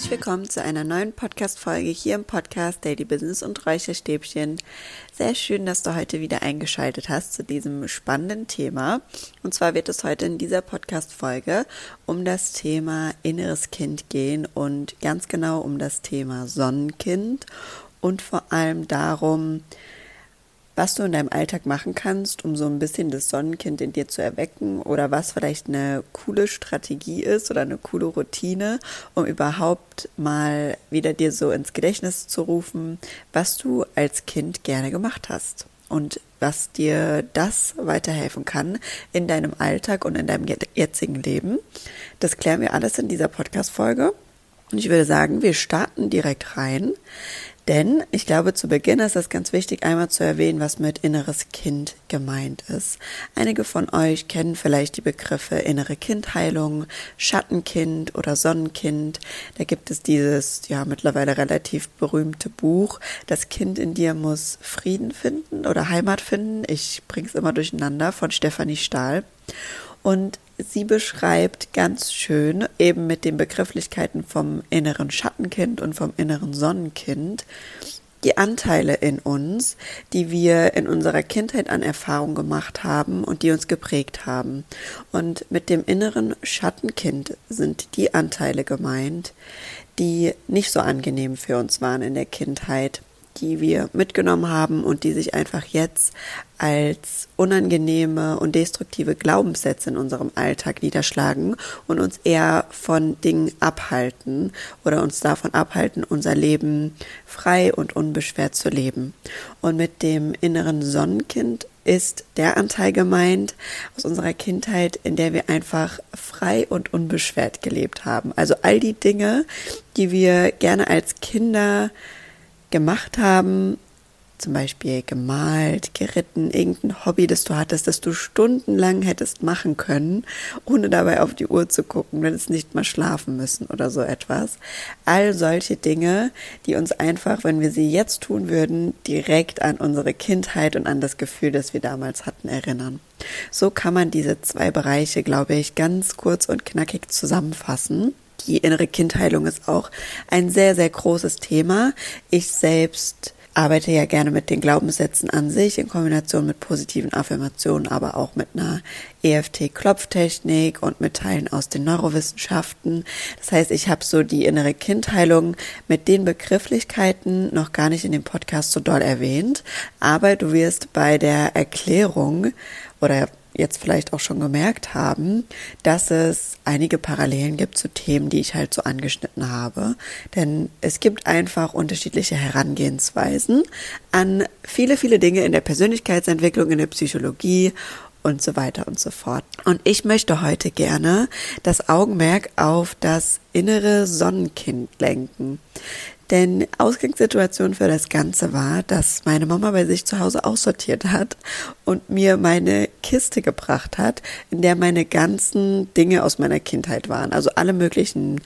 herzlich willkommen zu einer neuen Podcast-Folge hier im Podcast Daily Business und Räucherstäbchen. Sehr schön, dass du heute wieder eingeschaltet hast zu diesem spannenden Thema. Und zwar wird es heute in dieser Podcast-Folge um das Thema inneres Kind gehen und ganz genau um das Thema Sonnenkind und vor allem darum, was du in deinem Alltag machen kannst, um so ein bisschen das Sonnenkind in dir zu erwecken oder was vielleicht eine coole Strategie ist oder eine coole Routine, um überhaupt mal wieder dir so ins Gedächtnis zu rufen, was du als Kind gerne gemacht hast und was dir das weiterhelfen kann in deinem Alltag und in deinem jetzigen Leben. Das klären wir alles in dieser Podcast-Folge. Und ich würde sagen, wir starten direkt rein. Denn ich glaube, zu Beginn ist es ganz wichtig, einmal zu erwähnen, was mit inneres Kind gemeint ist. Einige von euch kennen vielleicht die Begriffe innere Kindheilung, Schattenkind oder Sonnenkind. Da gibt es dieses, ja, mittlerweile relativ berühmte Buch, Das Kind in dir muss Frieden finden oder Heimat finden. Ich bring's immer durcheinander von Stefanie Stahl. Und sie beschreibt ganz schön eben mit den Begrifflichkeiten vom inneren Schattenkind und vom inneren Sonnenkind die Anteile in uns, die wir in unserer Kindheit an Erfahrung gemacht haben und die uns geprägt haben. Und mit dem inneren Schattenkind sind die Anteile gemeint, die nicht so angenehm für uns waren in der Kindheit, die wir mitgenommen haben und die sich einfach jetzt als unangenehme und destruktive Glaubenssätze in unserem Alltag niederschlagen und uns eher von Dingen abhalten oder uns davon abhalten, unser Leben frei und unbeschwert zu leben. Und mit dem inneren Sonnenkind ist der Anteil gemeint aus unserer Kindheit, in der wir einfach frei und unbeschwert gelebt haben. Also all die Dinge, die wir gerne als Kinder gemacht haben, zum Beispiel gemalt, geritten, irgendein Hobby, das du hattest, das du stundenlang hättest machen können, ohne dabei auf die Uhr zu gucken, wenn es nicht mal schlafen müssen oder so etwas. All solche Dinge, die uns einfach, wenn wir sie jetzt tun würden, direkt an unsere Kindheit und an das Gefühl, das wir damals hatten, erinnern. So kann man diese zwei Bereiche, glaube ich, ganz kurz und knackig zusammenfassen. Die innere Kindheilung ist auch ein sehr, sehr großes Thema. Ich selbst arbeite ja gerne mit den Glaubenssätzen an sich in Kombination mit positiven Affirmationen, aber auch mit einer EFT-Klopftechnik und mit Teilen aus den Neurowissenschaften. Das heißt, ich habe so die innere Kindheilung mit den Begrifflichkeiten noch gar nicht in dem Podcast so doll erwähnt, aber du wirst bei der Erklärung oder jetzt vielleicht auch schon gemerkt haben, dass es einige Parallelen gibt zu Themen, die ich halt so angeschnitten habe. Denn es gibt einfach unterschiedliche Herangehensweisen an viele, viele Dinge in der Persönlichkeitsentwicklung, in der Psychologie und so weiter und so fort. Und ich möchte heute gerne das Augenmerk auf das innere Sonnenkind lenken. Denn Ausgangssituation für das Ganze war, dass meine Mama bei sich zu Hause aussortiert hat und mir meine Kiste gebracht hat, in der meine ganzen Dinge aus meiner Kindheit waren. Also alle möglichen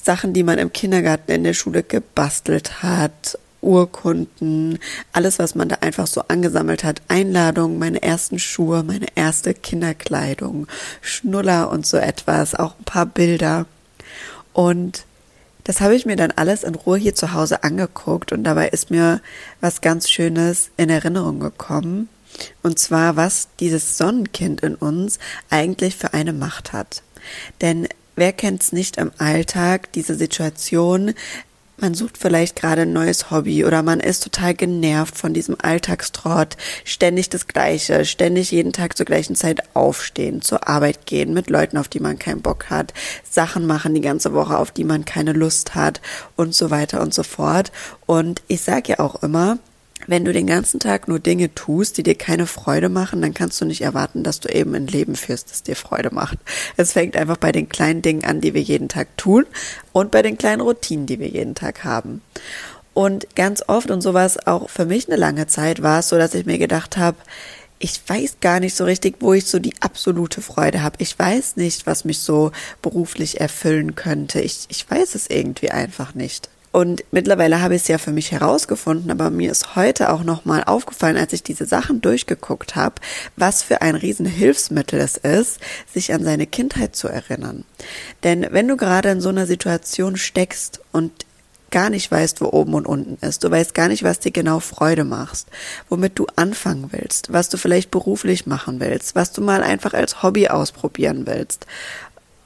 Sachen, die man im Kindergarten, in der Schule gebastelt hat, Urkunden, alles, was man da einfach so angesammelt hat, Einladungen, meine ersten Schuhe, meine erste Kinderkleidung, Schnuller und so etwas, auch ein paar Bilder. Und das habe ich mir dann alles in Ruhe hier zu Hause angeguckt und dabei ist mir was ganz Schönes in Erinnerung gekommen. Und zwar, was dieses Sonnenkind in uns eigentlich für eine Macht hat. Denn wer kennt es nicht im Alltag, diese Situation, man sucht vielleicht gerade ein neues Hobby oder man ist total genervt von diesem Alltagstrott, ständig das Gleiche, ständig jeden Tag zur gleichen Zeit aufstehen, zur Arbeit gehen, mit Leuten, auf die man keinen Bock hat, Sachen machen die ganze Woche, auf die man keine Lust hat und so weiter und so fort. Und ich sage ja auch immer, wenn du den ganzen Tag nur Dinge tust, die dir keine Freude machen, dann kannst du nicht erwarten, dass du eben ein Leben führst, das dir Freude macht. Es fängt einfach bei den kleinen Dingen an, die wir jeden Tag tun und bei den kleinen Routinen, die wir jeden Tag haben. Und ganz oft und sowas auch für mich eine lange Zeit war es so, dass ich mir gedacht habe, ich weiß gar nicht so richtig, wo ich so die absolute Freude habe. Ich weiß nicht, was mich so beruflich erfüllen könnte. Ich, ich weiß es irgendwie einfach nicht. Und mittlerweile habe ich es ja für mich herausgefunden, aber mir ist heute auch nochmal aufgefallen, als ich diese Sachen durchgeguckt habe, was für ein Riesenhilfsmittel es ist, sich an seine Kindheit zu erinnern. Denn wenn du gerade in so einer Situation steckst und gar nicht weißt, wo oben und unten ist. Du weißt gar nicht, was dir genau Freude machst, womit du anfangen willst, was du vielleicht beruflich machen willst, was du mal einfach als Hobby ausprobieren willst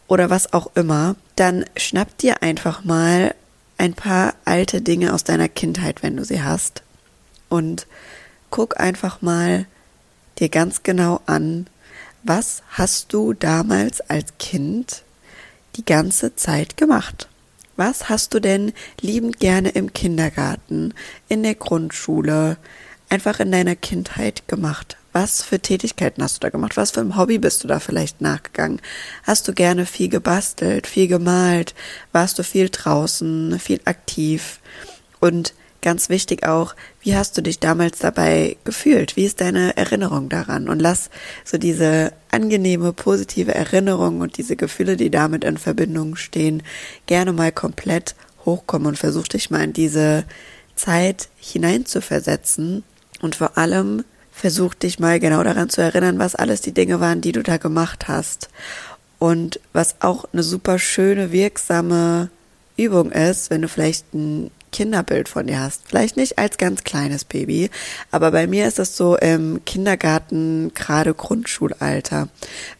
oder was auch immer, dann schnapp dir einfach mal ein paar alte Dinge aus deiner Kindheit, wenn du sie hast. Und guck einfach mal dir ganz genau an, was hast du damals als Kind die ganze Zeit gemacht? Was hast du denn liebend gerne im Kindergarten, in der Grundschule, einfach in deiner Kindheit gemacht? Was für Tätigkeiten hast du da gemacht? Was für ein Hobby bist du da vielleicht nachgegangen? Hast du gerne viel gebastelt, viel gemalt? Warst du viel draußen, viel aktiv? Und ganz wichtig auch, wie hast du dich damals dabei gefühlt? Wie ist deine Erinnerung daran? Und lass so diese angenehme, positive Erinnerung und diese Gefühle, die damit in Verbindung stehen, gerne mal komplett hochkommen und versuch dich mal in diese Zeit hineinzuversetzen und vor allem versuch dich mal genau daran zu erinnern, was alles die Dinge waren, die du da gemacht hast. Und was auch eine super schöne, wirksame Übung ist, wenn du vielleicht ein Kinderbild von dir hast. Vielleicht nicht als ganz kleines Baby, aber bei mir ist es so im Kindergarten, gerade Grundschulalter.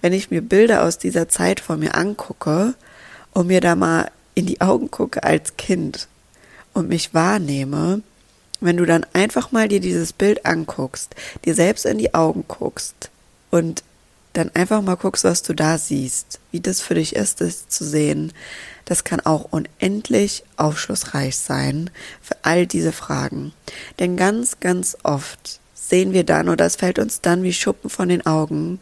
Wenn ich mir Bilder aus dieser Zeit von mir angucke und mir da mal in die Augen gucke als Kind und mich wahrnehme, wenn du dann einfach mal dir dieses Bild anguckst, dir selbst in die Augen guckst und dann einfach mal guckst, was du da siehst, wie das für dich ist, das zu sehen, das kann auch unendlich aufschlussreich sein für all diese Fragen. Denn ganz, ganz oft sehen wir dann oder es fällt uns dann wie Schuppen von den Augen,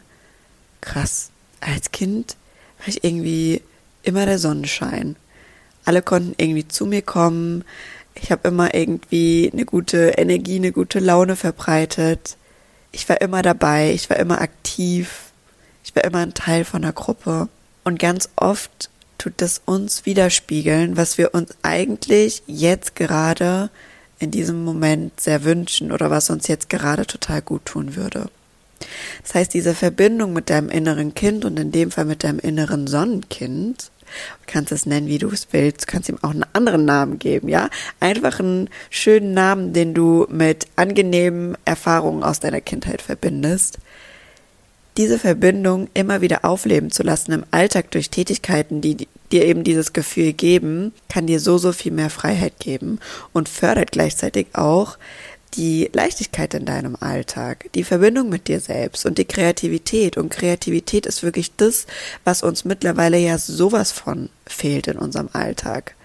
krass, als Kind war ich irgendwie immer der Sonnenschein. Alle konnten irgendwie zu mir kommen, ich habe immer irgendwie eine gute Energie, eine gute Laune verbreitet. Ich war immer dabei, ich war immer aktiv, ich war immer ein Teil von der Gruppe. Und ganz oft tut das uns widerspiegeln, was wir uns eigentlich jetzt gerade in diesem Moment sehr wünschen oder was uns jetzt gerade total gut tun würde. Das heißt, diese Verbindung mit deinem inneren Kind und in dem Fall mit deinem inneren Sonnenkind Du kannst es nennen, wie du es willst. Du kannst ihm auch einen anderen Namen geben, ja? Einfach einen schönen Namen, den du mit angenehmen Erfahrungen aus deiner Kindheit verbindest. Diese Verbindung immer wieder aufleben zu lassen im Alltag durch Tätigkeiten, die dir eben dieses Gefühl geben, kann dir so, so viel mehr Freiheit geben und fördert gleichzeitig auch die Leichtigkeit in deinem Alltag, die Verbindung mit dir selbst und die Kreativität. Und Kreativität ist wirklich das, was uns mittlerweile ja sowas von fehlt in unserem Alltag.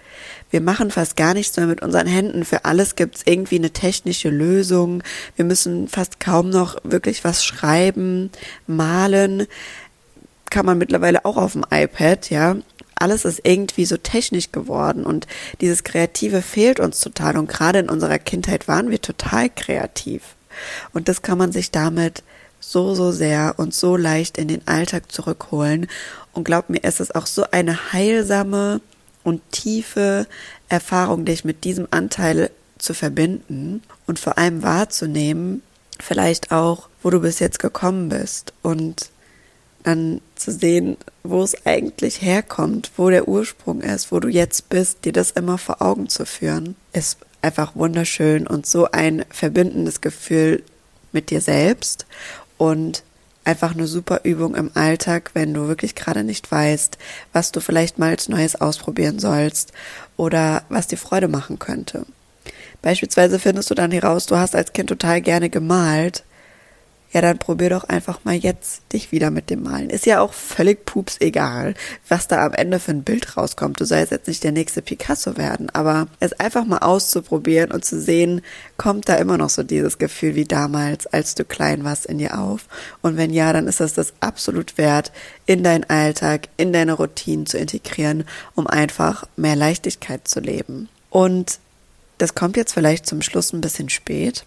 Wir machen fast gar nichts mehr mit unseren Händen. Für alles gibt es irgendwie eine technische Lösung. Wir müssen fast kaum noch wirklich was schreiben, malen. Kann man mittlerweile auch auf dem iPad, ja alles ist irgendwie so technisch geworden und dieses Kreative fehlt uns total und gerade in unserer Kindheit waren wir total kreativ. Und das kann man sich damit so, so sehr und so leicht in den Alltag zurückholen. Und glaub mir, es ist auch so eine heilsame und tiefe Erfahrung, dich mit diesem Anteil zu verbinden und vor allem wahrzunehmen, vielleicht auch, wo du bis jetzt gekommen bist und dann zu sehen, wo es eigentlich herkommt, wo der Ursprung ist, wo du jetzt bist, dir das immer vor Augen zu führen, ist einfach wunderschön und so ein verbindendes Gefühl mit dir selbst und einfach eine super Übung im Alltag, wenn du wirklich gerade nicht weißt, was du vielleicht mal als Neues ausprobieren sollst oder was dir Freude machen könnte. Beispielsweise findest du dann heraus, du hast als Kind total gerne gemalt ja, dann probier doch einfach mal jetzt dich wieder mit dem Malen. Ist ja auch völlig pups egal, was da am Ende für ein Bild rauskommt. Du sollst jetzt nicht der nächste Picasso werden, aber es einfach mal auszuprobieren und zu sehen, kommt da immer noch so dieses Gefühl wie damals, als du klein warst, in dir auf. Und wenn ja, dann ist es das absolut wert, in deinen Alltag, in deine Routinen zu integrieren, um einfach mehr Leichtigkeit zu leben. Und das kommt jetzt vielleicht zum Schluss ein bisschen spät.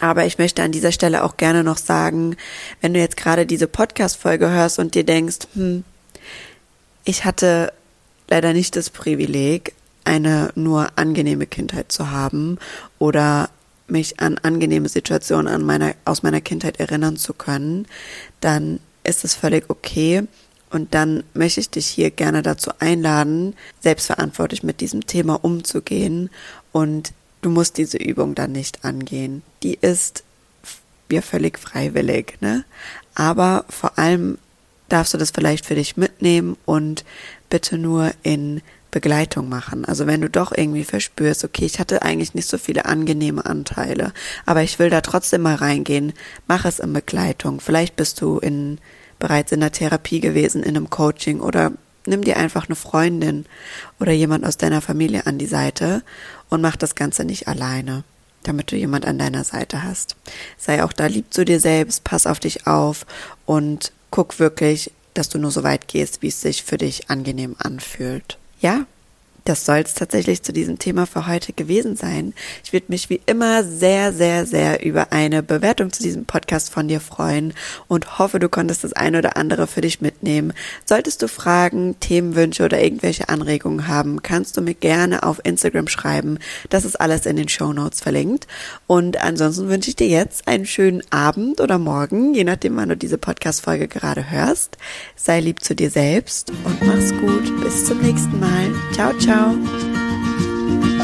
Aber ich möchte an dieser Stelle auch gerne noch sagen, wenn du jetzt gerade diese Podcast-Folge hörst und dir denkst, hm, ich hatte leider nicht das Privileg, eine nur angenehme Kindheit zu haben oder mich an angenehme Situationen an meiner, aus meiner Kindheit erinnern zu können, dann ist es völlig okay. Und dann möchte ich dich hier gerne dazu einladen, selbstverantwortlich mit diesem Thema umzugehen. Und du musst diese Übung dann nicht angehen. Die ist ja völlig freiwillig, ne? Aber vor allem darfst du das vielleicht für dich mitnehmen und bitte nur in Begleitung machen. Also wenn du doch irgendwie verspürst, okay, ich hatte eigentlich nicht so viele angenehme Anteile, aber ich will da trotzdem mal reingehen, mach es in Begleitung. Vielleicht bist du in, bereits in der Therapie gewesen, in einem Coaching oder nimm dir einfach eine Freundin oder jemand aus deiner Familie an die Seite und mach das Ganze nicht alleine, damit du jemand an deiner Seite hast. Sei auch da lieb zu dir selbst, pass auf dich auf und guck wirklich, dass du nur so weit gehst, wie es sich für dich angenehm anfühlt. Ja, das soll es tatsächlich zu diesem Thema für heute gewesen sein. Ich würde mich wie immer sehr, sehr, sehr über eine Bewertung zu diesem Podcast von dir freuen und hoffe, du konntest das eine oder andere für dich mitnehmen. Solltest du Fragen, Themenwünsche oder irgendwelche Anregungen haben, kannst du mir gerne auf Instagram schreiben. Das ist alles in den Show Notes verlinkt. Und ansonsten wünsche ich dir jetzt einen schönen Abend oder Morgen, je nachdem, wann du diese Podcast-Folge gerade hörst. Sei lieb zu dir selbst und mach's gut. Bis zum nächsten Mal. Ciao, ciao. south